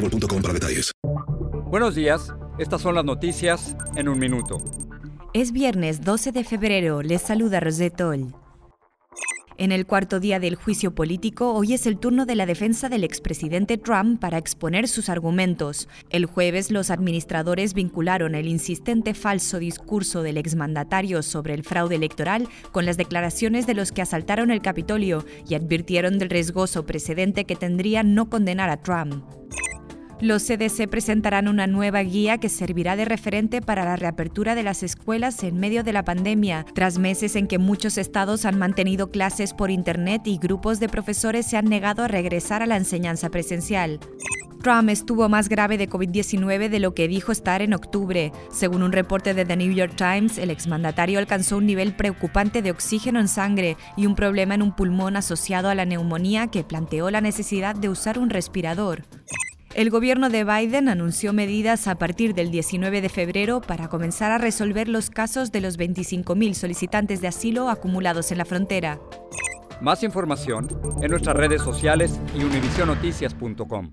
boostmobile.com para detalles. Buenos días, estas son las noticias en un minuto. Es viernes 12 de febrero, les saluda Rosetol. En el cuarto día del juicio político, hoy es el turno de la defensa del expresidente Trump para exponer sus argumentos. El jueves, los administradores vincularon el insistente falso discurso del exmandatario sobre el fraude electoral con las declaraciones de los que asaltaron el Capitolio y advirtieron del riesgoso precedente que tendría no condenar a Trump. Los CDC presentarán una nueva guía que servirá de referente para la reapertura de las escuelas en medio de la pandemia, tras meses en que muchos estados han mantenido clases por Internet y grupos de profesores se han negado a regresar a la enseñanza presencial. Trump estuvo más grave de COVID-19 de lo que dijo estar en octubre. Según un reporte de The New York Times, el exmandatario alcanzó un nivel preocupante de oxígeno en sangre y un problema en un pulmón asociado a la neumonía que planteó la necesidad de usar un respirador. El gobierno de Biden anunció medidas a partir del 19 de febrero para comenzar a resolver los casos de los 25.000 solicitantes de asilo acumulados en la frontera. Más información en nuestras redes sociales y univisionoticias.com.